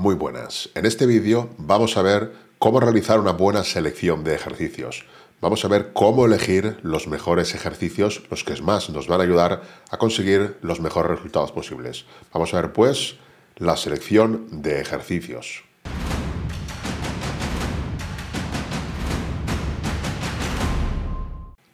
muy buenas. En este vídeo vamos a ver cómo realizar una buena selección de ejercicios. Vamos a ver cómo elegir los mejores ejercicios, los que más nos van a ayudar a conseguir los mejores resultados posibles. Vamos a ver pues la selección de ejercicios.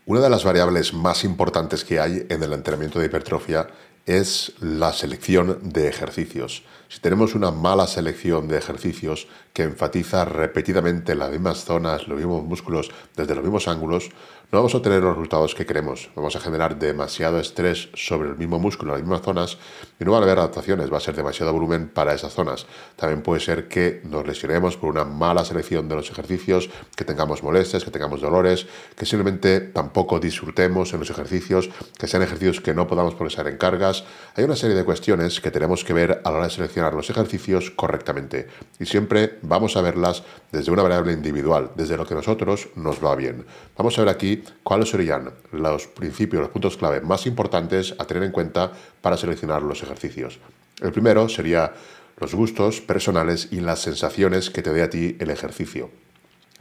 Una de las variables más importantes que hay en el entrenamiento de hipertrofia es la selección de ejercicios. Si tenemos una mala selección de ejercicios que enfatiza repetidamente las mismas zonas, los mismos músculos desde los mismos ángulos, no vamos a tener los resultados que queremos. Vamos a generar demasiado estrés sobre el mismo músculo, las mismas zonas, y no van a haber adaptaciones, va a ser demasiado volumen para esas zonas. También puede ser que nos lesionemos por una mala selección de los ejercicios, que tengamos molestias, que tengamos dolores, que simplemente tampoco disfrutemos en los ejercicios, que sean ejercicios que no podamos progresar en cargas. Hay una serie de cuestiones que tenemos que ver a la hora de seleccionar los ejercicios correctamente. Y siempre vamos a verlas desde una variable individual, desde lo que a nosotros nos va bien. Vamos a ver aquí cuáles serían los principios, los puntos clave más importantes a tener en cuenta para seleccionar los ejercicios. El primero sería los gustos personales y las sensaciones que te dé a ti el ejercicio.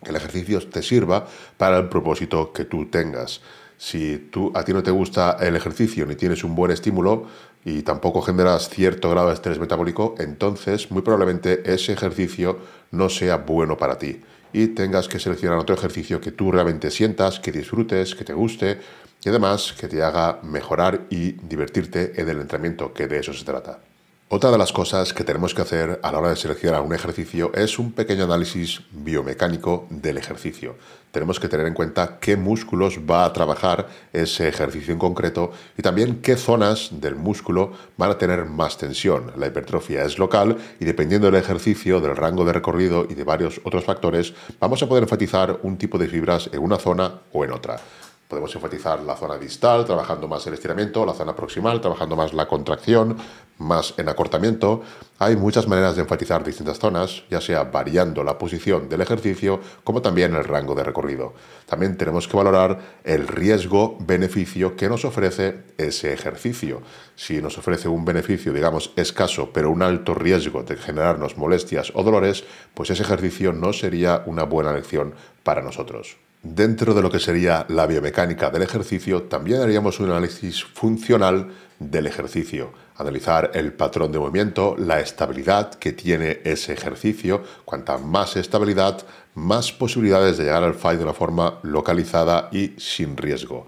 Que el ejercicio te sirva para el propósito que tú tengas. Si tú, a ti no te gusta el ejercicio ni tienes un buen estímulo y tampoco generas cierto grado de estrés metabólico, entonces muy probablemente ese ejercicio no sea bueno para ti y tengas que seleccionar otro ejercicio que tú realmente sientas, que disfrutes, que te guste y además que te haga mejorar y divertirte en el entrenamiento, que de eso se trata. Otra de las cosas que tenemos que hacer a la hora de seleccionar un ejercicio es un pequeño análisis biomecánico del ejercicio. Tenemos que tener en cuenta qué músculos va a trabajar ese ejercicio en concreto y también qué zonas del músculo van a tener más tensión. La hipertrofia es local y dependiendo del ejercicio, del rango de recorrido y de varios otros factores, vamos a poder enfatizar un tipo de fibras en una zona o en otra. Podemos enfatizar la zona distal, trabajando más el estiramiento, la zona proximal, trabajando más la contracción, más en acortamiento. Hay muchas maneras de enfatizar distintas zonas, ya sea variando la posición del ejercicio como también el rango de recorrido. También tenemos que valorar el riesgo-beneficio que nos ofrece ese ejercicio. Si nos ofrece un beneficio, digamos, escaso, pero un alto riesgo de generarnos molestias o dolores, pues ese ejercicio no sería una buena elección para nosotros. Dentro de lo que sería la biomecánica del ejercicio, también haríamos un análisis funcional del ejercicio, analizar el patrón de movimiento, la estabilidad que tiene ese ejercicio. Cuanta más estabilidad, más posibilidades de llegar al fallo de una forma localizada y sin riesgo.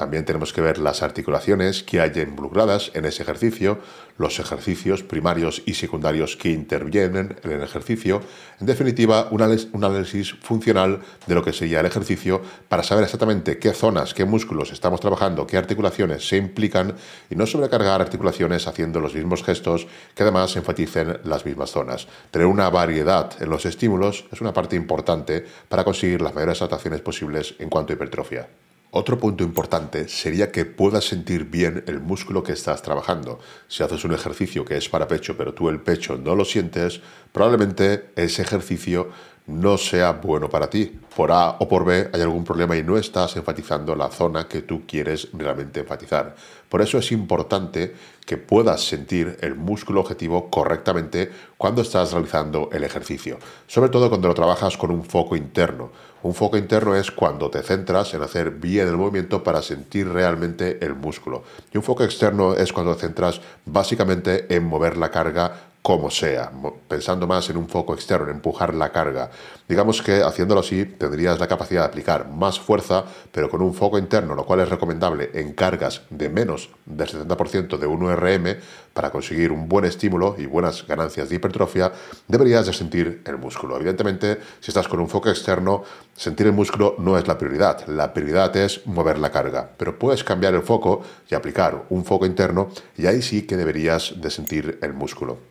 También tenemos que ver las articulaciones que hay involucradas en ese ejercicio, los ejercicios primarios y secundarios que intervienen en el ejercicio. En definitiva, un análisis funcional de lo que sería el ejercicio para saber exactamente qué zonas, qué músculos estamos trabajando, qué articulaciones se implican y no sobrecargar articulaciones haciendo los mismos gestos que además enfaticen las mismas zonas. Tener una variedad en los estímulos es una parte importante para conseguir las mayores adaptaciones posibles en cuanto a hipertrofia. Otro punto importante sería que puedas sentir bien el músculo que estás trabajando. Si haces un ejercicio que es para pecho, pero tú el pecho no lo sientes, probablemente ese ejercicio no sea bueno para ti. Por A o por B hay algún problema y no estás enfatizando la zona que tú quieres realmente enfatizar. Por eso es importante que puedas sentir el músculo objetivo correctamente cuando estás realizando el ejercicio, sobre todo cuando lo trabajas con un foco interno. Un foco interno es cuando te centras en hacer bien el movimiento para sentir realmente el músculo. Y un foco externo es cuando te centras básicamente en mover la carga como sea, pensando más en un foco externo, en empujar la carga. Digamos que haciéndolo así tendrías la capacidad de aplicar más fuerza, pero con un foco interno, lo cual es recomendable en cargas de menos del 70% de 1RM para conseguir un buen estímulo y buenas ganancias de hipertrofia, deberías de sentir el músculo. Evidentemente, si estás con un foco externo, sentir el músculo no es la prioridad. La prioridad es mover la carga, pero puedes cambiar el foco y aplicar un foco interno y ahí sí que deberías de sentir el músculo.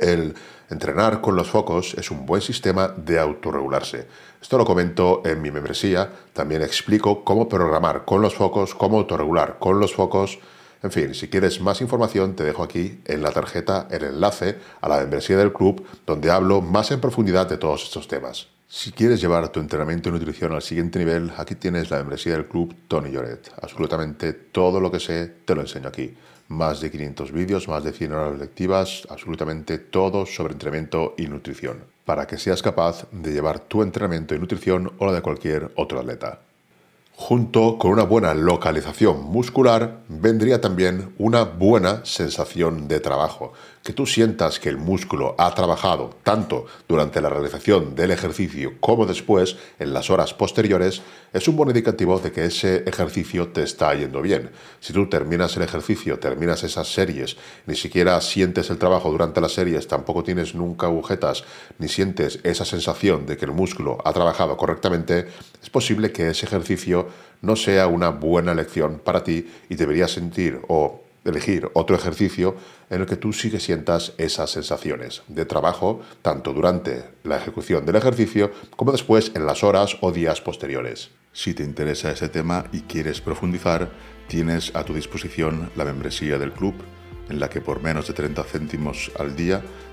El entrenar con los focos es un buen sistema de autorregularse. Esto lo comento en mi membresía. También explico cómo programar con los focos, cómo autorregular con los focos. En fin, si quieres más información, te dejo aquí en la tarjeta el enlace a la membresía del club donde hablo más en profundidad de todos estos temas. Si quieres llevar tu entrenamiento y nutrición al siguiente nivel, aquí tienes la membresía del club Tony Lloret. Absolutamente todo lo que sé te lo enseño aquí. Más de 500 vídeos, más de 100 horas lectivas, absolutamente todo sobre entrenamiento y nutrición, para que seas capaz de llevar tu entrenamiento y nutrición o la de cualquier otro atleta. Junto con una buena localización muscular vendría también una buena sensación de trabajo. Que tú sientas que el músculo ha trabajado tanto durante la realización del ejercicio como después, en las horas posteriores, es un buen indicativo de que ese ejercicio te está yendo bien. Si tú terminas el ejercicio, terminas esas series, ni siquiera sientes el trabajo durante las series, tampoco tienes nunca agujetas, ni sientes esa sensación de que el músculo ha trabajado correctamente, es posible que ese ejercicio no sea una buena elección para ti y deberías sentir o elegir otro ejercicio en el que tú sí que sientas esas sensaciones de trabajo, tanto durante la ejecución del ejercicio como después en las horas o días posteriores. Si te interesa ese tema y quieres profundizar, tienes a tu disposición la membresía del club, en la que por menos de 30 céntimos al día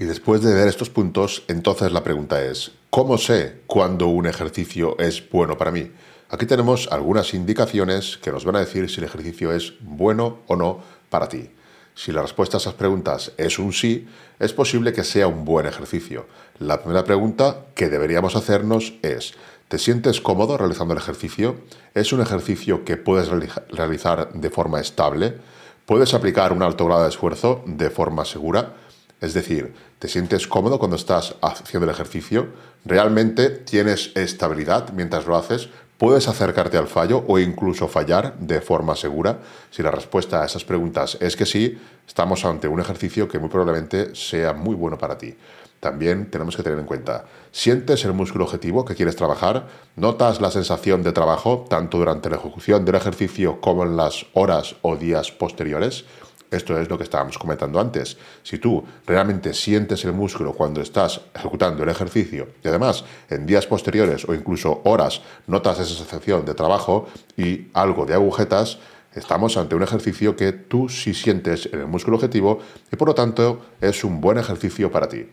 Y después de ver estos puntos, entonces la pregunta es, ¿cómo sé cuándo un ejercicio es bueno para mí? Aquí tenemos algunas indicaciones que nos van a decir si el ejercicio es bueno o no para ti. Si la respuesta a esas preguntas es un sí, es posible que sea un buen ejercicio. La primera pregunta que deberíamos hacernos es, ¿te sientes cómodo realizando el ejercicio? ¿Es un ejercicio que puedes realizar de forma estable? ¿Puedes aplicar un alto grado de esfuerzo de forma segura? Es decir, ¿te sientes cómodo cuando estás haciendo el ejercicio? ¿Realmente tienes estabilidad mientras lo haces? ¿Puedes acercarte al fallo o incluso fallar de forma segura? Si la respuesta a esas preguntas es que sí, estamos ante un ejercicio que muy probablemente sea muy bueno para ti. También tenemos que tener en cuenta, ¿sientes el músculo objetivo que quieres trabajar? ¿Notas la sensación de trabajo tanto durante la ejecución del ejercicio como en las horas o días posteriores? Esto es lo que estábamos comentando antes. Si tú realmente sientes el músculo cuando estás ejecutando el ejercicio y además en días posteriores o incluso horas notas esa sensación de trabajo y algo de agujetas, estamos ante un ejercicio que tú sí sientes en el músculo objetivo y por lo tanto es un buen ejercicio para ti.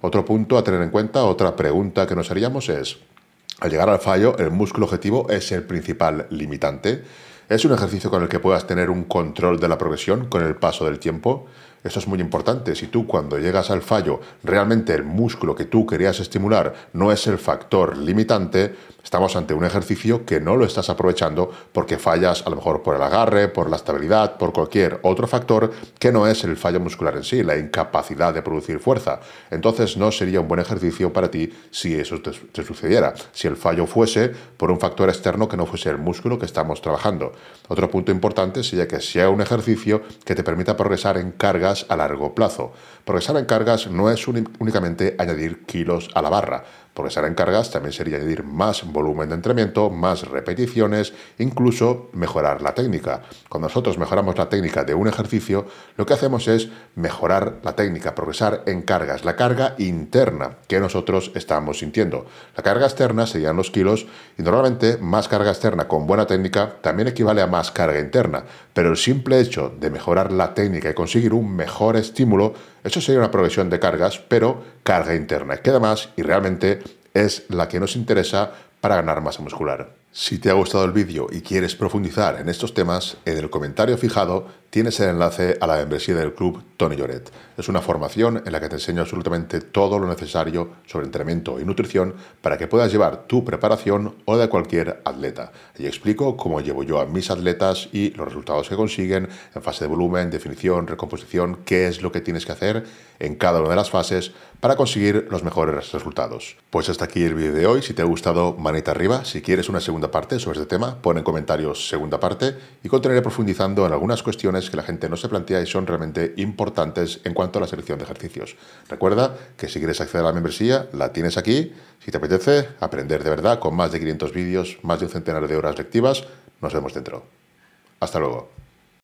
Otro punto a tener en cuenta, otra pregunta que nos haríamos es, al llegar al fallo, el músculo objetivo es el principal limitante. Es un ejercicio con el que puedas tener un control de la progresión con el paso del tiempo. Esto es muy importante. Si tú cuando llegas al fallo realmente el músculo que tú querías estimular no es el factor limitante, estamos ante un ejercicio que no lo estás aprovechando porque fallas a lo mejor por el agarre, por la estabilidad, por cualquier otro factor que no es el fallo muscular en sí, la incapacidad de producir fuerza. Entonces no sería un buen ejercicio para ti si eso te, te sucediera, si el fallo fuese por un factor externo que no fuese el músculo que estamos trabajando. Otro punto importante sería que sea un ejercicio que te permita progresar en a largo plazo. Progresar en cargas no es únicamente añadir kilos a la barra. Progresar en cargas también sería añadir más volumen de entrenamiento, más repeticiones, incluso mejorar la técnica. Cuando nosotros mejoramos la técnica de un ejercicio, lo que hacemos es mejorar la técnica, progresar en cargas, la carga interna que nosotros estamos sintiendo. La carga externa serían los kilos y normalmente más carga externa con buena técnica también equivale a más carga interna, pero el simple hecho de mejorar la técnica y conseguir un mejor estímulo eso sería una progresión de cargas, pero carga interna. Queda más y realmente es la que nos interesa para ganar masa muscular. Si te ha gustado el vídeo y quieres profundizar en estos temas, en el comentario fijado tienes el enlace a la membresía del club Tony Lloret. Es una formación en la que te enseño absolutamente todo lo necesario sobre entrenamiento y nutrición para que puedas llevar tu preparación o de cualquier atleta. Y explico cómo llevo yo a mis atletas y los resultados que consiguen en fase de volumen, definición, recomposición, qué es lo que tienes que hacer en cada una de las fases para conseguir los mejores resultados. Pues hasta aquí el vídeo de hoy. Si te ha gustado, manita arriba. Si quieres una segunda parte sobre este tema, pon en comentarios segunda parte y continuaré profundizando en algunas que la gente no se plantea y son realmente importantes en cuanto a la selección de ejercicios. Recuerda que si quieres acceder a la membresía, la tienes aquí. Si te apetece aprender de verdad con más de 500 vídeos, más de un centenar de horas lectivas, nos vemos dentro. Hasta luego.